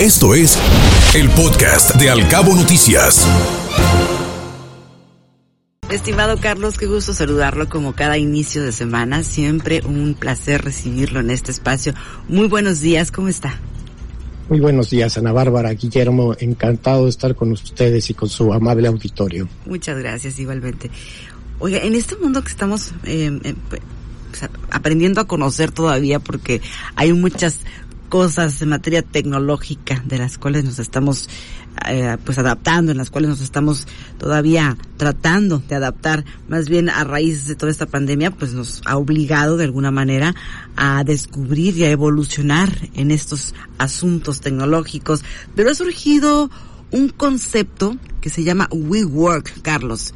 Esto es el podcast de Alcabo Noticias. Estimado Carlos, qué gusto saludarlo como cada inicio de semana. Siempre un placer recibirlo en este espacio. Muy buenos días, ¿cómo está? Muy buenos días, Ana Bárbara, Guillermo, encantado de estar con ustedes y con su amable auditorio. Muchas gracias, igualmente. Oiga, en este mundo que estamos eh, eh, pues, aprendiendo a conocer todavía, porque hay muchas cosas en materia tecnológica de las cuales nos estamos eh, pues adaptando, en las cuales nos estamos todavía tratando de adaptar, más bien a raíz de toda esta pandemia, pues nos ha obligado de alguna manera a descubrir y a evolucionar en estos asuntos tecnológicos, pero ha surgido un concepto que se llama WeWork, Carlos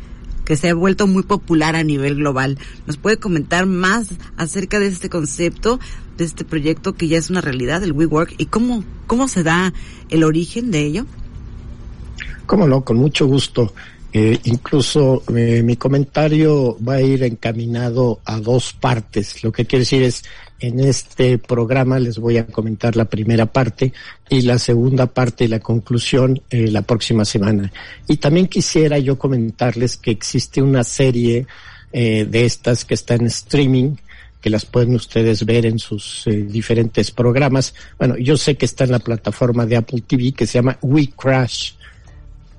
que se ha vuelto muy popular a nivel global. ¿Nos puede comentar más acerca de este concepto, de este proyecto que ya es una realidad, el WeWork, y cómo, cómo se da el origen de ello? Cómo no, con mucho gusto. Eh, incluso eh, mi comentario va a ir encaminado a dos partes. Lo que quiere decir es, en este programa les voy a comentar la primera parte y la segunda parte y la conclusión eh, la próxima semana. Y también quisiera yo comentarles que existe una serie de estas que está en streaming que las pueden ustedes ver en sus diferentes programas. Bueno, yo sé que está en la plataforma de Apple TV que se llama We Crash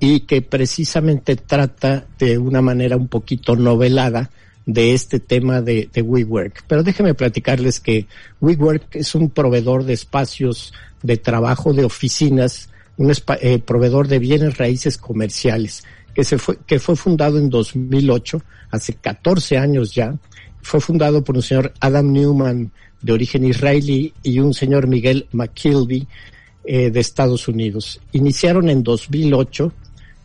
y que precisamente trata de una manera un poquito novelada de este tema de, WeWork. Pero déjenme platicarles que WeWork es un proveedor de espacios de trabajo, de oficinas, un eh, proveedor de bienes raíces comerciales, que, se fue, que fue fundado en 2008, hace 14 años ya. Fue fundado por un señor Adam Newman de origen israelí y un señor Miguel McKilby eh, de Estados Unidos. Iniciaron en 2008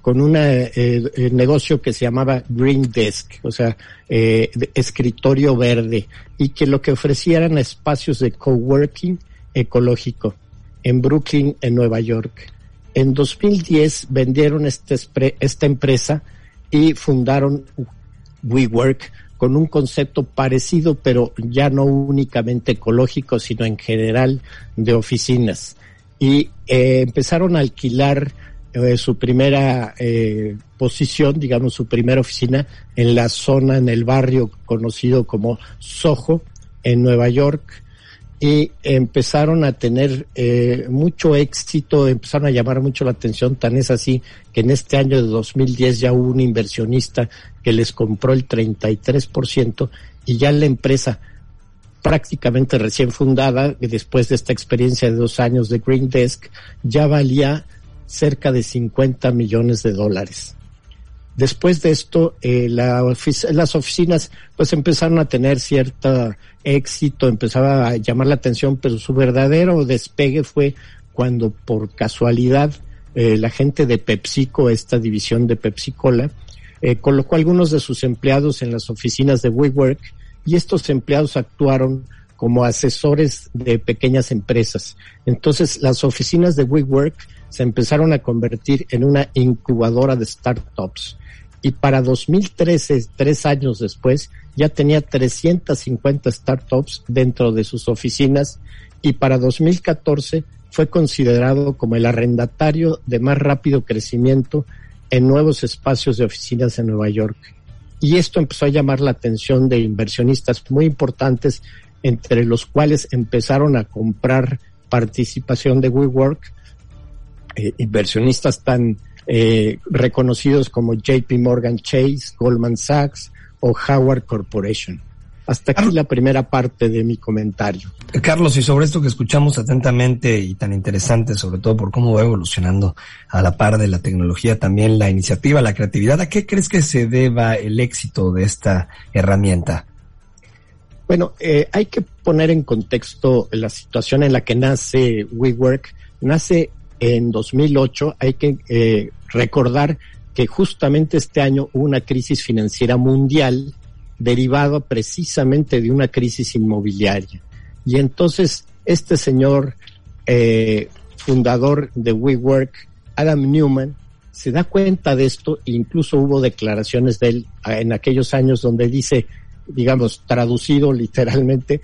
con un eh, eh, negocio que se llamaba Green Desk, o sea, eh, escritorio verde, y que lo que ofrecía eran espacios de coworking ecológico en Brooklyn, en Nueva York. En 2010 vendieron este, esta empresa y fundaron WeWork con un concepto parecido, pero ya no únicamente ecológico, sino en general de oficinas. Y empezaron a alquilar eh, su primera eh, posición, digamos, su primera oficina en la zona, en el barrio conocido como Soho, en Nueva York, y empezaron a tener eh, mucho éxito, empezaron a llamar mucho la atención, tan es así que en este año de 2010 ya hubo un inversionista que les compró el 33% y ya la empresa prácticamente recién fundada, después de esta experiencia de dos años de Green Desk, ya valía cerca de 50 millones de dólares. Después de esto, eh, las oficinas pues empezaron a tener cierto éxito, empezaba a llamar la atención, pero su verdadero despegue fue cuando por casualidad eh, la gente de PepsiCo, esta división de PepsiCola, eh, colocó algunos de sus empleados en las oficinas de WeWork y estos empleados actuaron como asesores de pequeñas empresas. Entonces, las oficinas de WeWork se empezaron a convertir en una incubadora de startups. Y para 2013, tres años después, ya tenía 350 startups dentro de sus oficinas y para 2014 fue considerado como el arrendatario de más rápido crecimiento en nuevos espacios de oficinas en Nueva York. Y esto empezó a llamar la atención de inversionistas muy importantes, entre los cuales empezaron a comprar participación de WeWork eh, inversionistas tan eh, reconocidos como JP Morgan Chase, Goldman Sachs o Howard Corporation. Hasta aquí la primera parte de mi comentario. Carlos, y sobre esto que escuchamos atentamente y tan interesante, sobre todo por cómo va evolucionando a la par de la tecnología, también la iniciativa, la creatividad, ¿a qué crees que se deba el éxito de esta herramienta? Bueno, eh, hay que poner en contexto la situación en la que nace WeWork. Nace en 2008, hay que eh, recordar que justamente este año hubo una crisis financiera mundial derivada precisamente de una crisis inmobiliaria. Y entonces este señor eh, fundador de WeWork, Adam Newman, se da cuenta de esto e incluso hubo declaraciones de él ah, en aquellos años donde dice, digamos, traducido literalmente,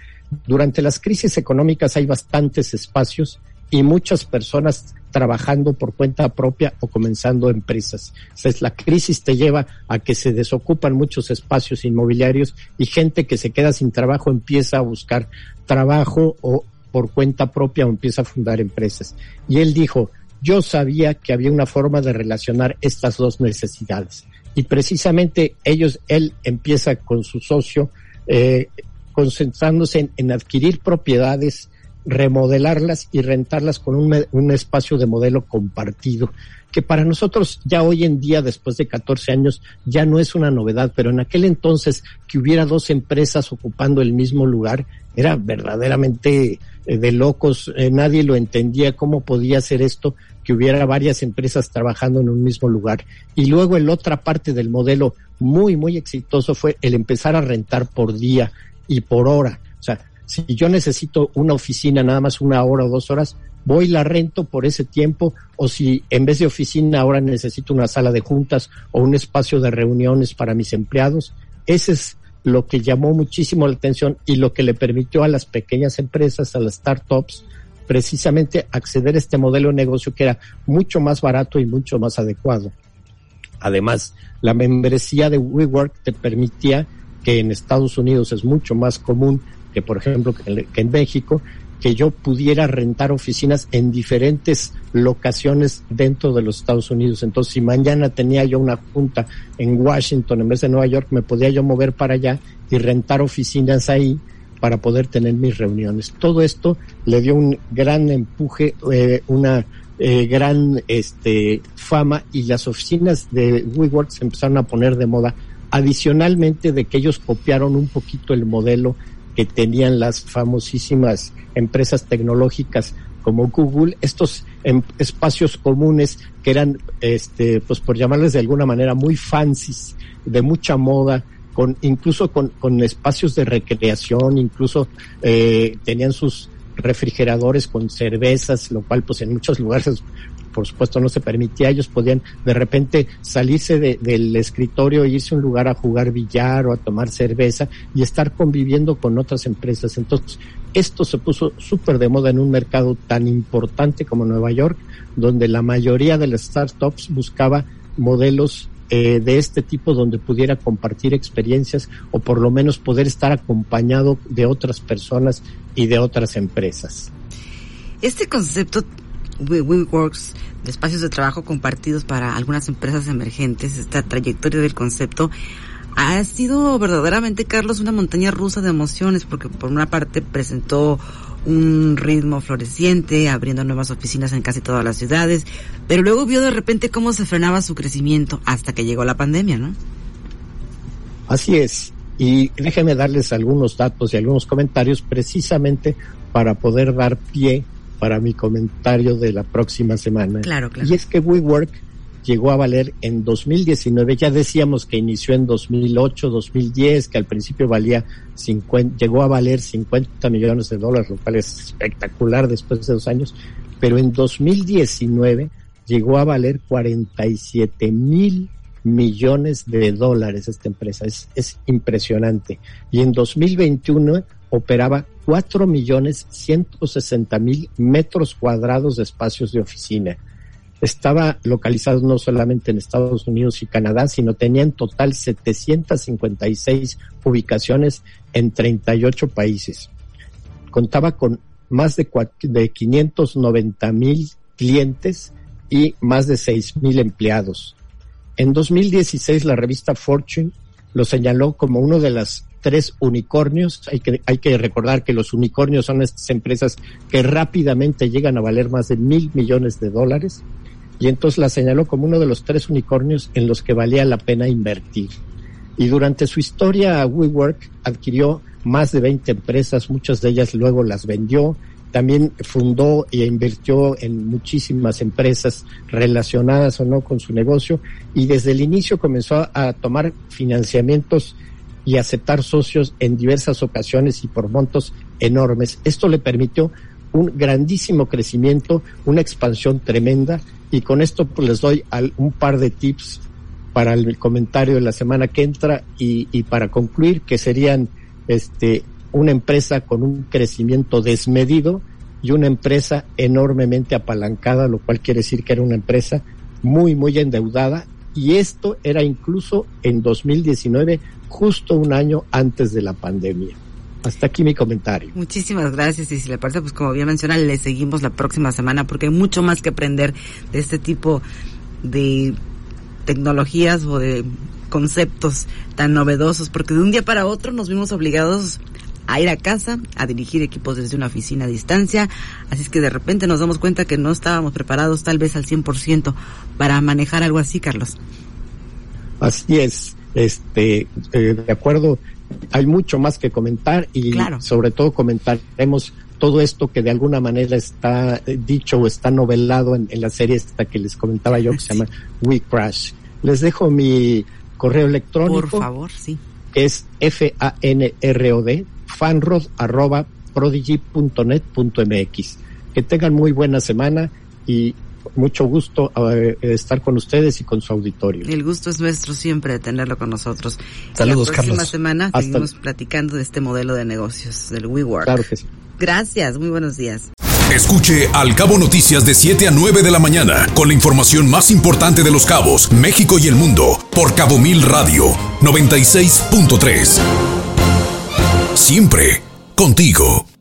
durante las crisis económicas hay bastantes espacios y muchas personas trabajando por cuenta propia o comenzando empresas. Entonces, la crisis te lleva a que se desocupan muchos espacios inmobiliarios y gente que se queda sin trabajo empieza a buscar trabajo o por cuenta propia o empieza a fundar empresas. Y él dijo, yo sabía que había una forma de relacionar estas dos necesidades. Y precisamente ellos, él empieza con su socio, eh, concentrándose en, adquirir propiedades, remodelarlas y rentarlas con un, un, espacio de modelo compartido, que para nosotros ya hoy en día, después de 14 años, ya no es una novedad, pero en aquel entonces que hubiera dos empresas ocupando el mismo lugar, era verdaderamente eh, de locos, eh, nadie lo entendía cómo podía ser esto, que hubiera varias empresas trabajando en un mismo lugar. Y luego el otra parte del modelo muy, muy exitoso fue el empezar a rentar por día y por hora. O sea, si yo necesito una oficina nada más una hora o dos horas, voy la rento por ese tiempo o si en vez de oficina ahora necesito una sala de juntas o un espacio de reuniones para mis empleados, ese es lo que llamó muchísimo la atención y lo que le permitió a las pequeñas empresas, a las startups, precisamente acceder a este modelo de negocio que era mucho más barato y mucho más adecuado. Además, la membresía de WeWork te permitía, que en Estados Unidos es mucho más común que, por ejemplo, que en México, que yo pudiera rentar oficinas en diferentes locaciones dentro de los Estados Unidos. Entonces, si mañana tenía yo una junta en Washington en vez de Nueva York, me podía yo mover para allá y rentar oficinas ahí para poder tener mis reuniones. Todo esto le dio un gran empuje, eh, una eh, gran este, fama y las oficinas de WeWork se empezaron a poner de moda. Adicionalmente de que ellos copiaron un poquito el modelo que tenían las famosísimas empresas tecnológicas como Google, estos em, espacios comunes que eran, este, pues por llamarles de alguna manera, muy fancies, de mucha moda, con incluso con, con espacios de recreación, incluso eh, tenían sus refrigeradores con cervezas, lo cual pues en muchos lugares por supuesto no se permitía, ellos podían de repente salirse del escritorio e irse a un lugar a jugar billar o a tomar cerveza y estar conviviendo con otras empresas. Entonces, esto se puso súper de moda en un mercado tan importante como Nueva York, donde la mayoría de las startups buscaba modelos eh, de este tipo donde pudiera compartir experiencias o por lo menos poder estar acompañado de otras personas y de otras empresas. Este concepto WeWorks, de espacios de trabajo compartidos para algunas empresas emergentes, esta trayectoria del concepto, ha sido verdaderamente, Carlos, una montaña rusa de emociones, porque por una parte presentó un ritmo floreciente, abriendo nuevas oficinas en casi todas las ciudades, pero luego vio de repente cómo se frenaba su crecimiento hasta que llegó la pandemia, ¿no? Así es. Y déjenme darles algunos datos y algunos comentarios precisamente para poder dar pie para mi comentario de la próxima semana. Claro, claro. Y es que WeWork llegó a valer en 2019, ya decíamos que inició en 2008, 2010, que al principio valía 50, llegó a valer 50 millones de dólares, lo cual es espectacular después de dos años, pero en 2019 llegó a valer 47 mil millones de dólares esta empresa, es, es impresionante. Y en 2021 operaba 4 millones 160 mil metros cuadrados de espacios de oficina. Estaba localizado no solamente en Estados Unidos y Canadá, sino tenía en total 756 ubicaciones en 38 países. Contaba con más de, de 590 mil clientes y más de 6 mil empleados. En 2016 la revista Fortune lo señaló como uno de las tres unicornios. Hay que, hay que recordar que los unicornios son estas empresas que rápidamente llegan a valer más de mil millones de dólares. Y entonces la señaló como uno de los tres unicornios en los que valía la pena invertir. Y durante su historia, WeWork adquirió más de 20 empresas, muchas de ellas luego las vendió. También fundó e invirtió en muchísimas empresas relacionadas o no con su negocio y desde el inicio comenzó a tomar financiamientos y aceptar socios en diversas ocasiones y por montos enormes. Esto le permitió un grandísimo crecimiento, una expansión tremenda y con esto pues, les doy un par de tips para el comentario de la semana que entra y, y para concluir que serían este una empresa con un crecimiento desmedido y una empresa enormemente apalancada, lo cual quiere decir que era una empresa muy, muy endeudada y esto era incluso en 2019, justo un año antes de la pandemia. Hasta aquí mi comentario. Muchísimas gracias y si le parece, pues como bien menciona, le seguimos la próxima semana porque hay mucho más que aprender de este tipo de tecnologías o de conceptos tan novedosos, porque de un día para otro nos vimos obligados a ir a casa, a dirigir equipos desde una oficina a distancia, así es que de repente nos damos cuenta que no estábamos preparados tal vez al 100% para manejar algo así, Carlos. Así es, este, eh, de acuerdo, hay mucho más que comentar y sobre todo comentaremos todo esto que de alguna manera está eh, dicho o está novelado en, la serie esta que les comentaba yo que se llama We Crash. Les dejo mi correo electrónico. Por favor, sí. Que es F-A-N-R-O-D, fanrod arroba prodigy.net.mx. Que tengan muy buena semana y mucho gusto eh, estar con ustedes y con su auditorio. El gusto es nuestro siempre de tenerlo con nosotros. Saludos, La próxima semana seguimos platicando de este modelo de negocios, del WeWork. Claro que sí. Gracias, muy buenos días. Escuche Al Cabo Noticias de 7 a 9 de la mañana con la información más importante de los cabos, México y el mundo por Cabo Mil Radio 96.3. Siempre contigo.